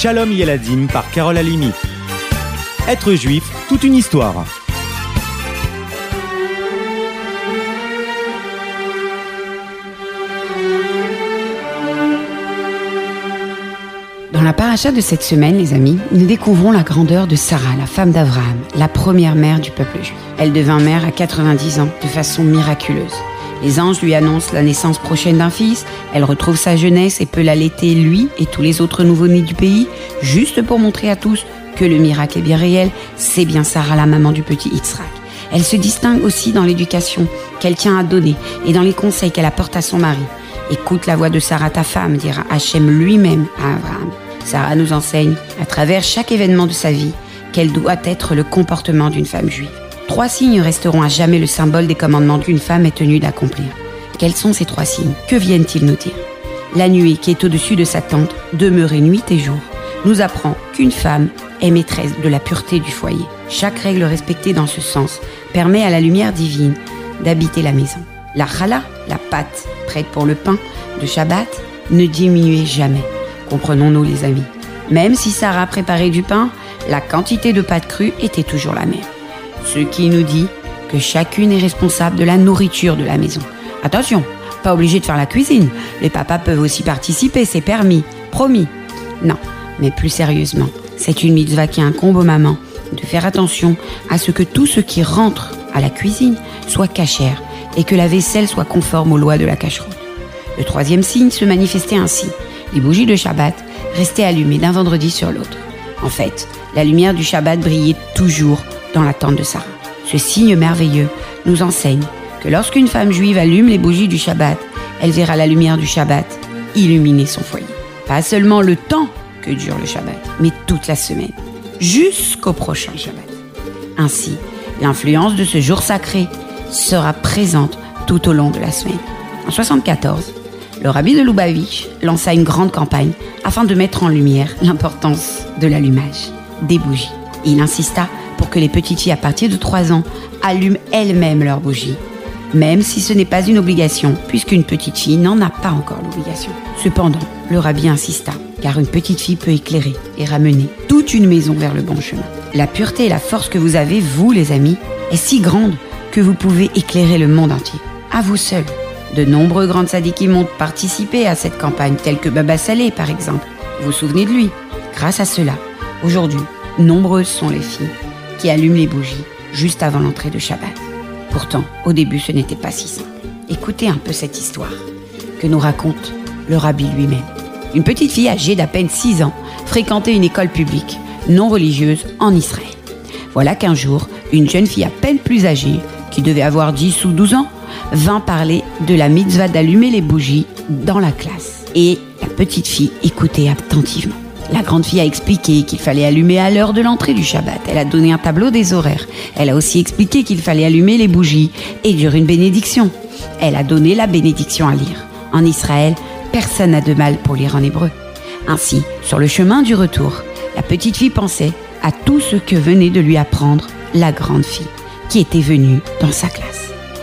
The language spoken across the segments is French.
Shalom Yeladim par Carole Alimi. Être juif, toute une histoire. Dans la paracha de cette semaine, les amis, nous découvrons la grandeur de Sarah, la femme d'Abraham, la première mère du peuple juif. Elle devint mère à 90 ans de façon miraculeuse. Les anges lui annoncent la naissance prochaine d'un fils, elle retrouve sa jeunesse et peut l'allaiter lui et tous les autres nouveau-nés du pays, juste pour montrer à tous que le miracle est bien réel, c'est bien Sarah la maman du petit Yitzhak. Elle se distingue aussi dans l'éducation qu'elle tient à donner et dans les conseils qu'elle apporte à son mari. Écoute la voix de Sarah ta femme, dira Hachem lui-même à Abraham. Sarah nous enseigne, à travers chaque événement de sa vie, quel doit être le comportement d'une femme juive. Trois signes resteront à jamais le symbole des commandements qu'une femme est tenue d'accomplir. Quels sont ces trois signes? Que viennent-ils nous dire? La nuée qui est au-dessus de sa tente, demeurer nuit et jour, nous apprend qu'une femme est maîtresse de la pureté du foyer. Chaque règle respectée dans ce sens permet à la lumière divine d'habiter la maison. La challah, la pâte prête pour le pain de Shabbat, ne diminuait jamais. Comprenons-nous les amis. Même si Sarah préparait du pain, la quantité de pâte crue était toujours la même. Ce qui nous dit que chacune est responsable de la nourriture de la maison. Attention, pas obligé de faire la cuisine. Les papas peuvent aussi participer, c'est permis. Promis. Non, mais plus sérieusement, c'est une mitzvah qui incombe aux mamans de faire attention à ce que tout ce qui rentre à la cuisine soit cachère et que la vaisselle soit conforme aux lois de la cacheroute. Le troisième signe se manifestait ainsi. Les bougies de Shabbat restaient allumées d'un vendredi sur l'autre. En fait, la lumière du Shabbat brillait toujours dans la tente de Sarah. Ce signe merveilleux nous enseigne que lorsqu'une femme juive allume les bougies du Shabbat, elle verra la lumière du Shabbat illuminer son foyer. Pas seulement le temps que dure le Shabbat, mais toute la semaine, jusqu'au prochain Shabbat. Ainsi, l'influence de ce jour sacré sera présente tout au long de la semaine. En 74, le rabbi de Lubavitch lança une grande campagne afin de mettre en lumière l'importance de l'allumage des bougies. Il insista que les petites filles à partir de 3 ans allument elles-mêmes leurs bougies, même si ce n'est pas une obligation, puisqu'une petite fille n'en a pas encore l'obligation. Cependant, le rabbi insista, car une petite fille peut éclairer et ramener toute une maison vers le bon chemin. La pureté et la force que vous avez, vous les amis, est si grande que vous pouvez éclairer le monde entier. À vous seuls. De nombreux grandes sadikim ont participé à cette campagne, tels que Baba Saleh par exemple. Vous vous souvenez de lui? Grâce à cela, aujourd'hui, nombreuses sont les filles qui allument les bougies juste avant l'entrée de Shabbat. Pourtant, au début, ce n'était pas si simple. Écoutez un peu cette histoire que nous raconte le rabbi lui-même. Une petite fille âgée d'à peine 6 ans fréquentait une école publique non religieuse en Israël. Voilà qu'un jour, une jeune fille à peine plus âgée, qui devait avoir 10 ou 12 ans, vint parler de la mitzvah d'allumer les bougies dans la classe. Et la petite fille écoutait attentivement. La grande fille a expliqué qu'il fallait allumer à l'heure de l'entrée du Shabbat. Elle a donné un tableau des horaires. Elle a aussi expliqué qu'il fallait allumer les bougies et dire une bénédiction. Elle a donné la bénédiction à lire. En Israël, personne n'a de mal pour lire en hébreu. Ainsi, sur le chemin du retour, la petite fille pensait à tout ce que venait de lui apprendre la grande fille, qui était venue dans sa classe.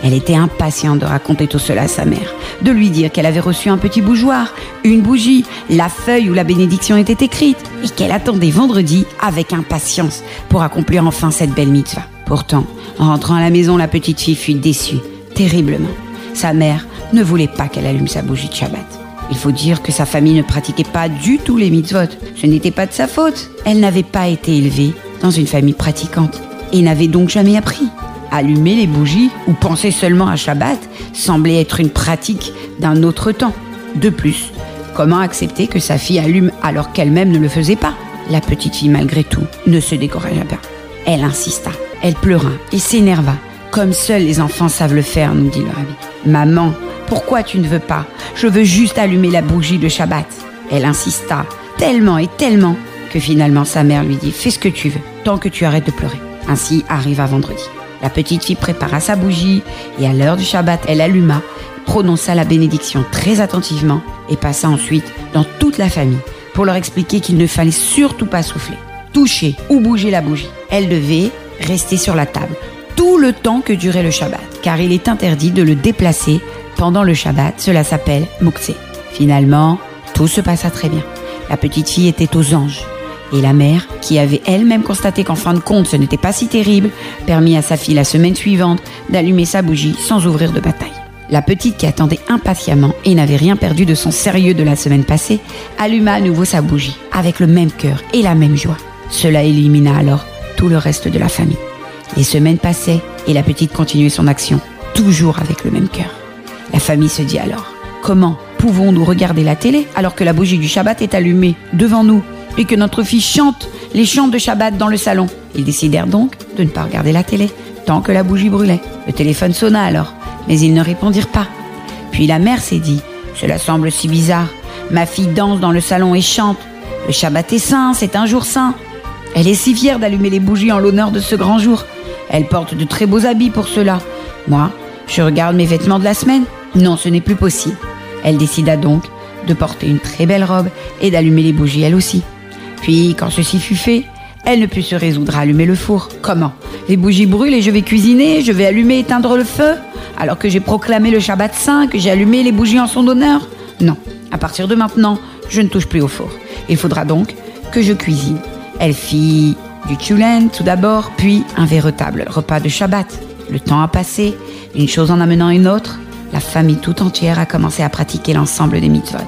Elle était impatiente de raconter tout cela à sa mère, de lui dire qu'elle avait reçu un petit bougeoir, une bougie, la feuille où la bénédiction était écrite, et qu'elle attendait vendredi avec impatience pour accomplir enfin cette belle mitzvah. Pourtant, en rentrant à la maison, la petite fille fut déçue, terriblement. Sa mère ne voulait pas qu'elle allume sa bougie de Shabbat. Il faut dire que sa famille ne pratiquait pas du tout les mitzvot. Ce n'était pas de sa faute. Elle n'avait pas été élevée dans une famille pratiquante et n'avait donc jamais appris. Allumer les bougies ou penser seulement à Shabbat semblait être une pratique d'un autre temps. De plus, comment accepter que sa fille allume alors qu'elle-même ne le faisait pas? La petite fille, malgré tout, ne se découragea pas. Elle insista, elle pleura et s'énerva, comme seuls les enfants savent le faire, nous dit le rabbi. Maman, pourquoi tu ne veux pas? Je veux juste allumer la bougie de Shabbat. Elle insista tellement et tellement que finalement sa mère lui dit Fais ce que tu veux, tant que tu arrêtes de pleurer. Ainsi arriva vendredi. La petite fille prépara sa bougie et à l'heure du Shabbat, elle alluma, prononça la bénédiction très attentivement et passa ensuite dans toute la famille pour leur expliquer qu'il ne fallait surtout pas souffler, toucher ou bouger la bougie. Elle devait rester sur la table tout le temps que durait le Shabbat, car il est interdit de le déplacer pendant le Shabbat. Cela s'appelle Moukse. Finalement, tout se passa très bien. La petite fille était aux anges. Et la mère, qui avait elle-même constaté qu'en fin de compte ce n'était pas si terrible, permit à sa fille la semaine suivante d'allumer sa bougie sans ouvrir de bataille. La petite qui attendait impatiemment et n'avait rien perdu de son sérieux de la semaine passée, alluma à nouveau sa bougie, avec le même cœur et la même joie. Cela élimina alors tout le reste de la famille. Les semaines passaient et la petite continuait son action, toujours avec le même cœur. La famille se dit alors, comment pouvons-nous regarder la télé alors que la bougie du Shabbat est allumée devant nous et que notre fille chante les chants de Shabbat dans le salon Ils décidèrent donc de ne pas regarder la télé tant que la bougie brûlait. Le téléphone sonna alors mais ils ne répondirent pas. Puis la mère s'est dit, cela semble si bizarre. Ma fille danse dans le salon et chante. Le Shabbat est saint, c'est un jour saint. Elle est si fière d'allumer les bougies en l'honneur de ce grand jour. Elle porte de très beaux habits pour cela. Moi, je regarde mes vêtements de la semaine. Non, ce n'est plus possible. Elle décida donc de porter une très belle robe et d'allumer les bougies elle aussi. Puis, quand ceci fut fait, elle ne put se résoudre à allumer le four. Comment? Les bougies brûlent et je vais cuisiner, je vais allumer éteindre le feu alors que j'ai proclamé le Shabbat saint, que j'ai allumé les bougies en son honneur? Non, à partir de maintenant, je ne touche plus au four. Il faudra donc que je cuisine. Elle fit du tulen tout d'abord, puis un véritable repas de Shabbat. Le temps a passé, une chose en amenant une autre, la famille tout entière a commencé à pratiquer l'ensemble des mitzvot.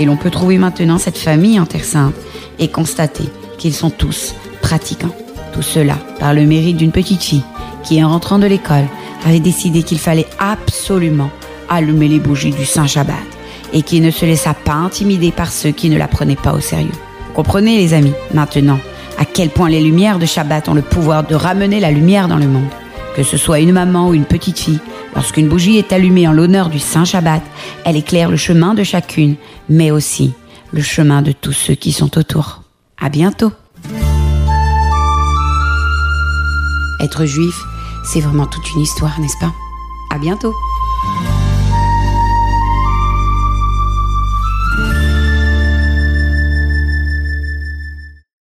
Et l'on peut trouver maintenant cette famille en Terre Sainte et constater qu'ils sont tous pratiquants. Tout cela par le mérite d'une petite fille qui, en rentrant de l'école, avait décidé qu'il fallait absolument allumer les bougies du Saint Shabbat et qui ne se laissa pas intimider par ceux qui ne la prenaient pas au sérieux. Comprenez les amis, maintenant, à quel point les lumières de Shabbat ont le pouvoir de ramener la lumière dans le monde. Que ce soit une maman ou une petite fille, lorsqu'une bougie est allumée en l'honneur du Saint Shabbat, elle éclaire le chemin de chacune, mais aussi le chemin de tous ceux qui sont autour. À bientôt! Être juif, c'est vraiment toute une histoire, n'est-ce pas? À bientôt